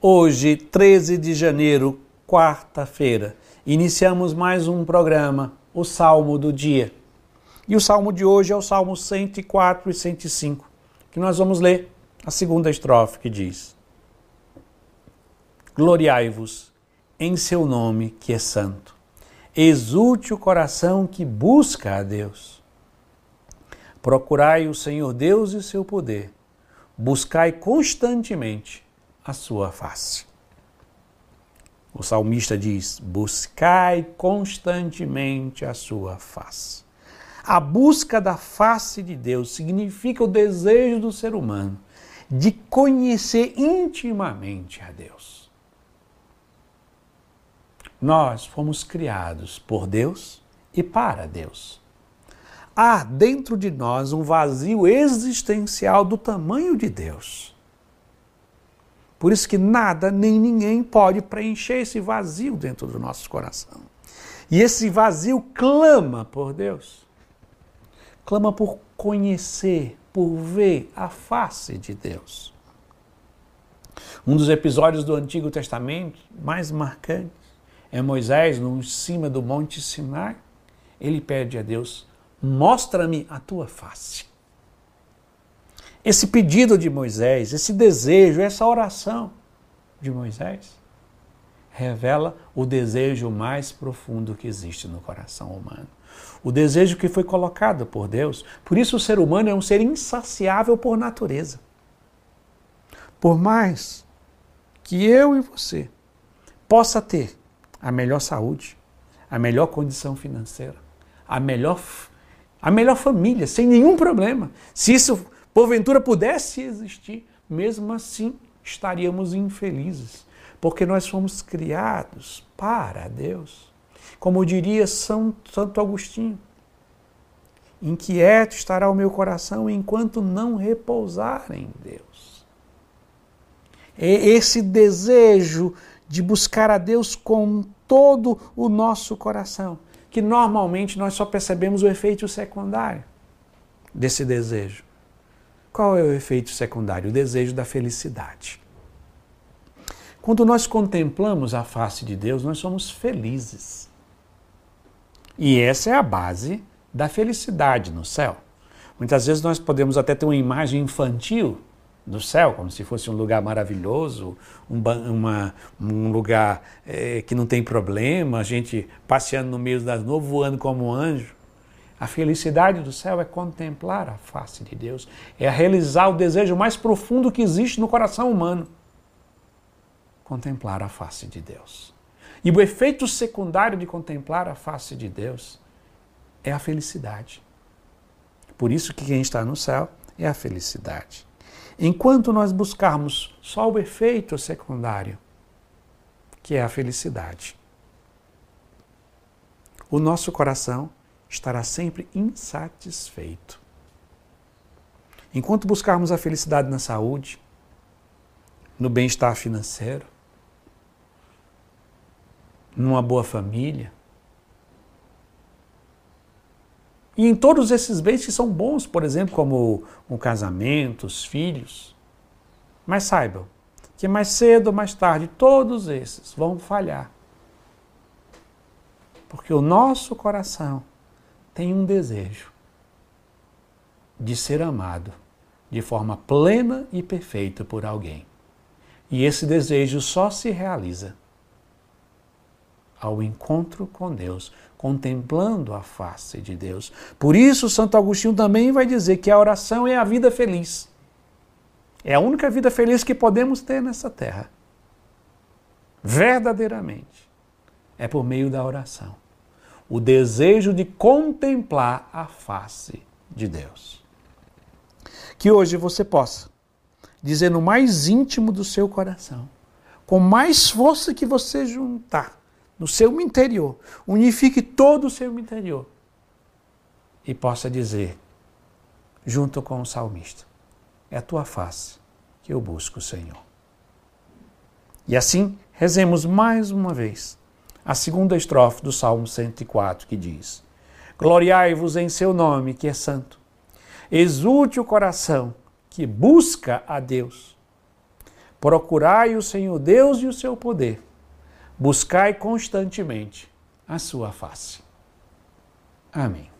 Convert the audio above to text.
Hoje, 13 de janeiro, quarta-feira, iniciamos mais um programa, o Salmo do Dia. E o salmo de hoje é o Salmo 104 e 105, que nós vamos ler a segunda estrofe que diz: Gloriai-vos em seu nome que é santo. Exulte o coração que busca a Deus. Procurai o Senhor Deus e seu poder. Buscai constantemente a sua face. O salmista diz: Buscai constantemente a sua face. A busca da face de Deus significa o desejo do ser humano de conhecer intimamente a Deus. Nós fomos criados por Deus e para Deus. Há dentro de nós um vazio existencial do tamanho de Deus. Por isso que nada nem ninguém pode preencher esse vazio dentro do nosso coração. E esse vazio clama por Deus. Clama por conhecer, por ver a face de Deus. Um dos episódios do Antigo Testamento mais marcantes é Moisés, no cima do Monte Sinai. Ele pede a Deus: mostra-me a tua face. Esse pedido de Moisés, esse desejo, essa oração de Moisés, revela o desejo mais profundo que existe no coração humano. O desejo que foi colocado por Deus. Por isso, o ser humano é um ser insaciável por natureza. Por mais que eu e você possa ter a melhor saúde, a melhor condição financeira, a melhor, a melhor família, sem nenhum problema. Se isso porventura pudesse existir, mesmo assim estaríamos infelizes, porque nós fomos criados para Deus. Como diria São Santo Agostinho, inquieto estará o meu coração enquanto não repousar em Deus. Esse desejo de buscar a Deus com todo o nosso coração, que normalmente nós só percebemos o efeito secundário desse desejo. Qual é o efeito secundário? O desejo da felicidade. Quando nós contemplamos a face de Deus, nós somos felizes. E essa é a base da felicidade no céu. Muitas vezes nós podemos até ter uma imagem infantil do céu, como se fosse um lugar maravilhoso, um, uma, um lugar é, que não tem problema, a gente passeando no meio das nuvens, voando como um anjo. A felicidade do céu é contemplar a face de Deus, é realizar o desejo mais profundo que existe no coração humano: contemplar a face de Deus. E o efeito secundário de contemplar a face de Deus é a felicidade. Por isso que quem está no céu é a felicidade. Enquanto nós buscarmos só o efeito secundário, que é a felicidade, o nosso coração estará sempre insatisfeito. Enquanto buscarmos a felicidade na saúde, no bem-estar financeiro, numa boa família, e em todos esses bens que são bons, por exemplo, como o casamento, os filhos. Mas saibam que mais cedo ou mais tarde todos esses vão falhar. Porque o nosso coração tem um desejo de ser amado de forma plena e perfeita por alguém. E esse desejo só se realiza ao encontro com Deus, contemplando a face de Deus. Por isso, Santo Agostinho também vai dizer que a oração é a vida feliz. É a única vida feliz que podemos ter nessa terra. Verdadeiramente. É por meio da oração o desejo de contemplar a face de Deus. Que hoje você possa dizer no mais íntimo do seu coração, com mais força que você juntar no seu interior, unifique todo o seu interior e possa dizer, junto com o salmista: É a tua face que eu busco, Senhor. E assim, rezemos mais uma vez a segunda estrofe do Salmo 104, que diz: Gloriai-vos em seu nome, que é santo. Exulte o coração que busca a Deus. Procurai o Senhor Deus e o seu poder. Buscai constantemente a sua face. Amém.